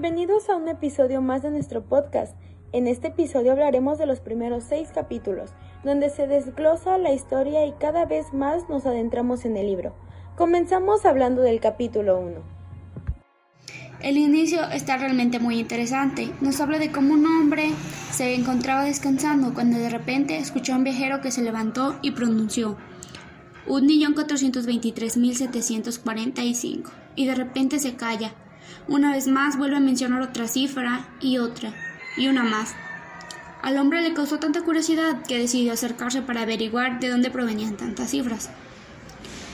Bienvenidos a un episodio más de nuestro podcast. En este episodio hablaremos de los primeros seis capítulos, donde se desglosa la historia y cada vez más nos adentramos en el libro. Comenzamos hablando del capítulo 1. El inicio está realmente muy interesante. Nos habla de cómo un hombre se encontraba descansando cuando de repente escuchó a un viajero que se levantó y pronunció 1.423.745 y de repente se calla. Una vez más vuelve a mencionar otra cifra y otra y una más. Al hombre le causó tanta curiosidad que decidió acercarse para averiguar de dónde provenían tantas cifras.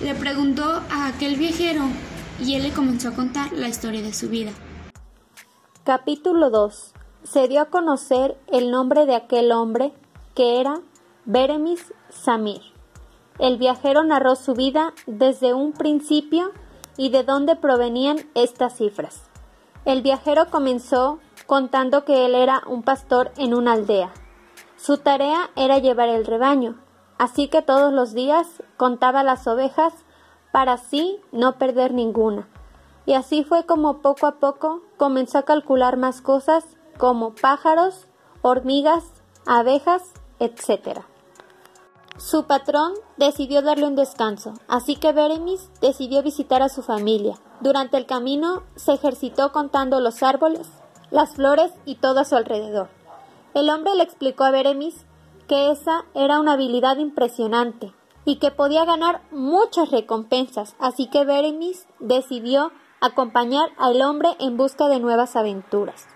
Le preguntó a aquel viajero y él le comenzó a contar la historia de su vida. Capítulo 2. Se dio a conocer el nombre de aquel hombre que era Beremis Samir. El viajero narró su vida desde un principio y de dónde provenían estas cifras. El viajero comenzó contando que él era un pastor en una aldea. Su tarea era llevar el rebaño, así que todos los días contaba las ovejas para así no perder ninguna. Y así fue como poco a poco comenzó a calcular más cosas como pájaros, hormigas, abejas, etc. Su patrón decidió darle un descanso, así que Beremis decidió visitar a su familia. Durante el camino se ejercitó contando los árboles, las flores y todo a su alrededor. El hombre le explicó a Beremis que esa era una habilidad impresionante y que podía ganar muchas recompensas, así que Beremis decidió acompañar al hombre en busca de nuevas aventuras.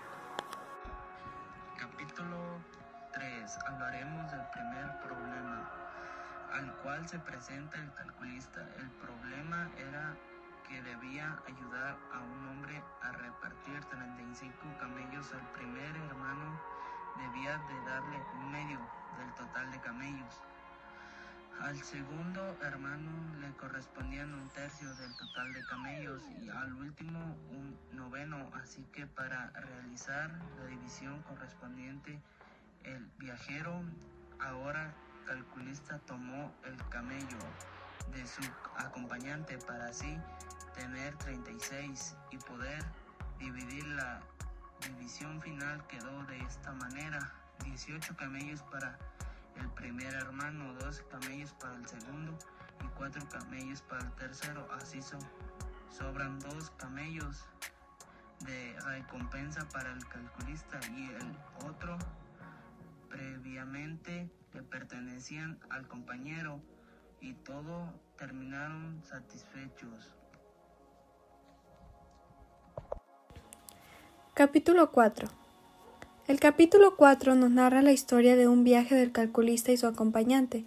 Se presenta el calculista. El problema era que debía ayudar a un hombre a repartir 35 camellos al primer hermano, debía de darle un medio del total de camellos. Al segundo hermano le correspondían un tercio del total de camellos y al último un noveno, así que para realizar la división correspondiente el viajero ahora calculista tomó el camello de su acompañante para así tener 36 y poder dividir la división final. Quedó de esta manera 18 camellos para el primer hermano 12 camellos para el segundo y 4 camellos para el tercero. Así sobran dos camellos de recompensa para el calculista y el otro previamente pertenecían al compañero y todos terminaron satisfechos. Capítulo 4 El capítulo 4 nos narra la historia de un viaje del calculista y su acompañante,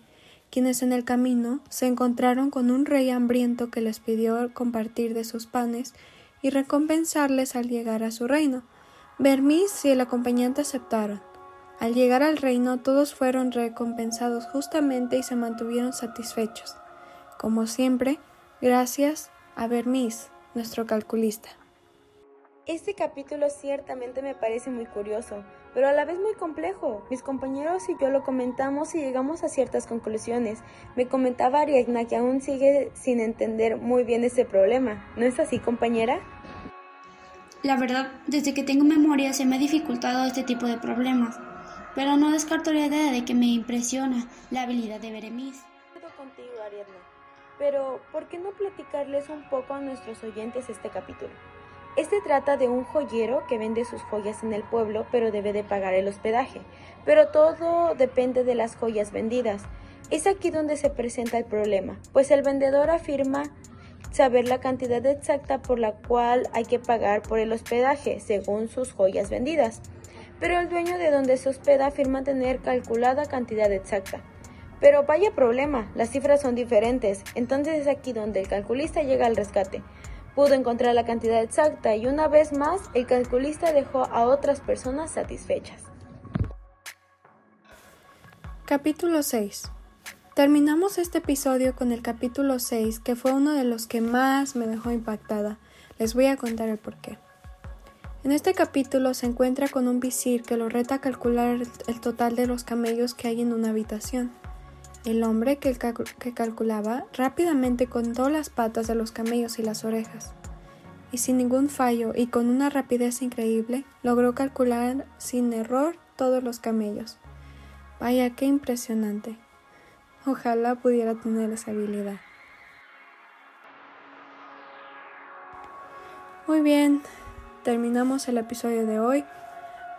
quienes en el camino se encontraron con un rey hambriento que les pidió compartir de sus panes y recompensarles al llegar a su reino. Bermis y el acompañante aceptaron. Al llegar al reino todos fueron recompensados justamente y se mantuvieron satisfechos. Como siempre, gracias a Bermis, nuestro calculista. Este capítulo ciertamente me parece muy curioso, pero a la vez muy complejo. Mis compañeros y yo lo comentamos y llegamos a ciertas conclusiones. Me comentaba Ariadna que aún sigue sin entender muy bien este problema. ¿No es así, compañera? La verdad, desde que tengo memoria se me ha dificultado este tipo de problemas pero no descarto la idea de que me impresiona la habilidad de Ariadna, pero ¿por qué no platicarles un poco a nuestros oyentes este capítulo? Este trata de un joyero que vende sus joyas en el pueblo, pero debe de pagar el hospedaje. Pero todo depende de las joyas vendidas. Es aquí donde se presenta el problema, pues el vendedor afirma saber la cantidad exacta por la cual hay que pagar por el hospedaje, según sus joyas vendidas pero el dueño de donde se hospeda afirma tener calculada cantidad exacta. Pero vaya problema, las cifras son diferentes, entonces es aquí donde el calculista llega al rescate. Pudo encontrar la cantidad exacta y una vez más el calculista dejó a otras personas satisfechas. Capítulo 6 Terminamos este episodio con el capítulo 6, que fue uno de los que más me dejó impactada. Les voy a contar el porqué. En este capítulo se encuentra con un visir que lo reta a calcular el total de los camellos que hay en una habitación. El hombre que, calculaba rápidamente contó las patas de los camellos y las orejas. y sin ningún fallo y con una rapidez increíble logró calcular sin error todos los camellos. Vaya, qué impresionante. Ojalá pudiera tener esa habilidad. Muy bien, terminamos el episodio de hoy.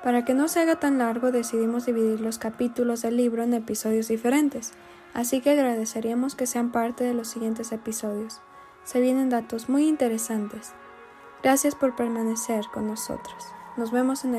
Para que no se haga tan largo decidimos dividir los capítulos del libro en episodios diferentes, así que agradeceríamos que sean parte de los siguientes episodios. Se vienen datos muy interesantes. Gracias por permanecer con nosotros. Nos vemos en el